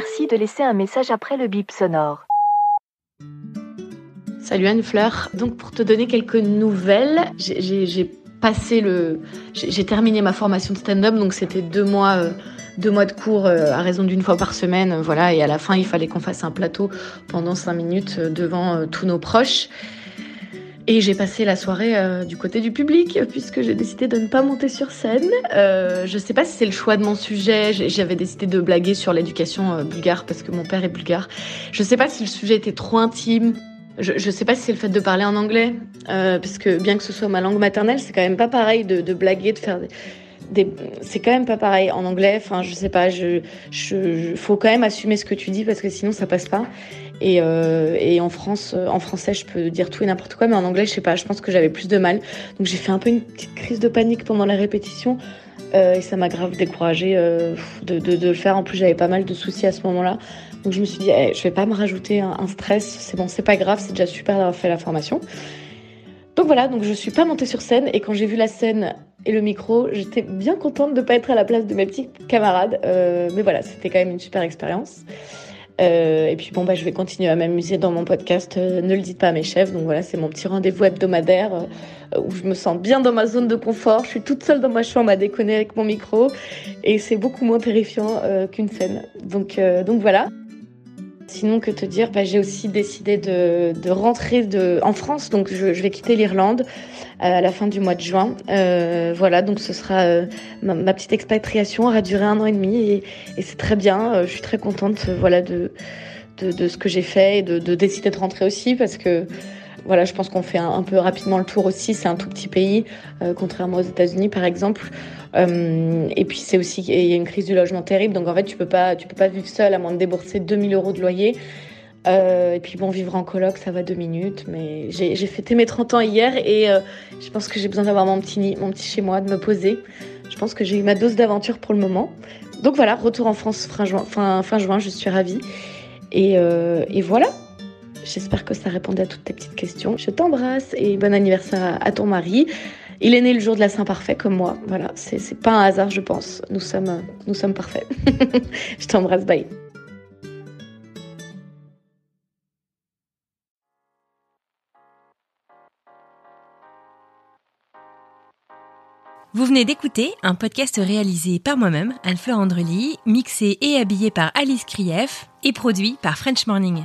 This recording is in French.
Merci de laisser un message après le bip sonore. Salut Anne Fleur. Donc pour te donner quelques nouvelles, j'ai passé le, j'ai terminé ma formation de stand-up, donc c'était deux mois, euh, deux mois de cours euh, à raison d'une fois par semaine, euh, voilà. Et à la fin, il fallait qu'on fasse un plateau pendant cinq minutes devant tous nos proches. Et j'ai passé la soirée du côté du public puisque j'ai décidé de ne pas monter sur scène. Euh, je sais pas si c'est le choix de mon sujet. J'avais décidé de blaguer sur l'éducation bulgare parce que mon père est bulgare. Je sais pas si le sujet était trop intime. Je, je sais pas si c'est le fait de parler en anglais, euh, parce que bien que ce soit ma langue maternelle, c'est quand même pas pareil de, de blaguer, de faire des, c'est quand même pas pareil en anglais. Enfin, je sais pas, je, faut quand même assumer ce que tu dis parce que sinon ça passe pas. Et, euh, en France, en français, je peux dire tout et n'importe quoi, mais en anglais, je sais pas. Je pense que j'avais plus de mal. Donc j'ai fait un peu une petite crise de panique pendant la répétition. Euh, et ça m'a grave découragée euh, de, le faire. En plus, j'avais pas mal de soucis à ce moment-là. Donc je me suis dit, eh, je vais pas me rajouter un, un stress, c'est bon, c'est pas grave, c'est déjà super d'avoir fait la formation. Donc voilà, donc je suis pas montée sur scène et quand j'ai vu la scène et le micro, j'étais bien contente de pas être à la place de mes petits camarades. Euh, mais voilà, c'était quand même une super expérience. Euh, et puis bon bah je vais continuer à m'amuser dans mon podcast. Euh, ne le dites pas à mes chefs. Donc voilà, c'est mon petit rendez-vous hebdomadaire où je me sens bien dans ma zone de confort. Je suis toute seule dans ma chambre à déconner avec mon micro et c'est beaucoup moins terrifiant qu'une scène. Donc donc voilà. Sinon, que te dire bah, J'ai aussi décidé de, rentrer en France, donc je, vais quitter l'Irlande à la fin du mois de juin. Euh, voilà, donc ce sera euh, ma, petite expatriation, aura duré un an et demi et, c'est très bien. Euh, je suis très contente voilà, de, ce que j'ai fait et de, décider de rentrer aussi parce que voilà, je pense qu'on fait un, peu rapidement le tour aussi. C'est un tout petit pays, euh, contrairement aux États-Unis par exemple. Euh, et puis c'est aussi il y a une crise du logement terrible, donc en fait tu peux pas peux pas vivre seul à moins de débourser 2000 euros de loyer. Euh, et puis bon, vivre en coloc, ça va deux minutes, mais j'ai fêté mes 30 ans hier et je pense que j'ai besoin d'avoir mon petit, chez moi, de me poser. Je pense que j'ai eu ma dose d'aventure pour le moment. Donc voilà, retour en France fin juin, je suis ravie. Et voilà, j'espère que ça répondait à toutes tes petites questions. Je t'embrasse et bon anniversaire à, ton mari. Il est né le jour de la Saint-Parfait comme moi. Voilà, c'est pas un hasard, je pense. Nous sommes, nous sommes parfaits. je t'embrasse, bye. Vous venez d'écouter un podcast réalisé par moi-même, Anne-Fleur Andrely, mixé et habillé par Alice Krief et produit par French Morning.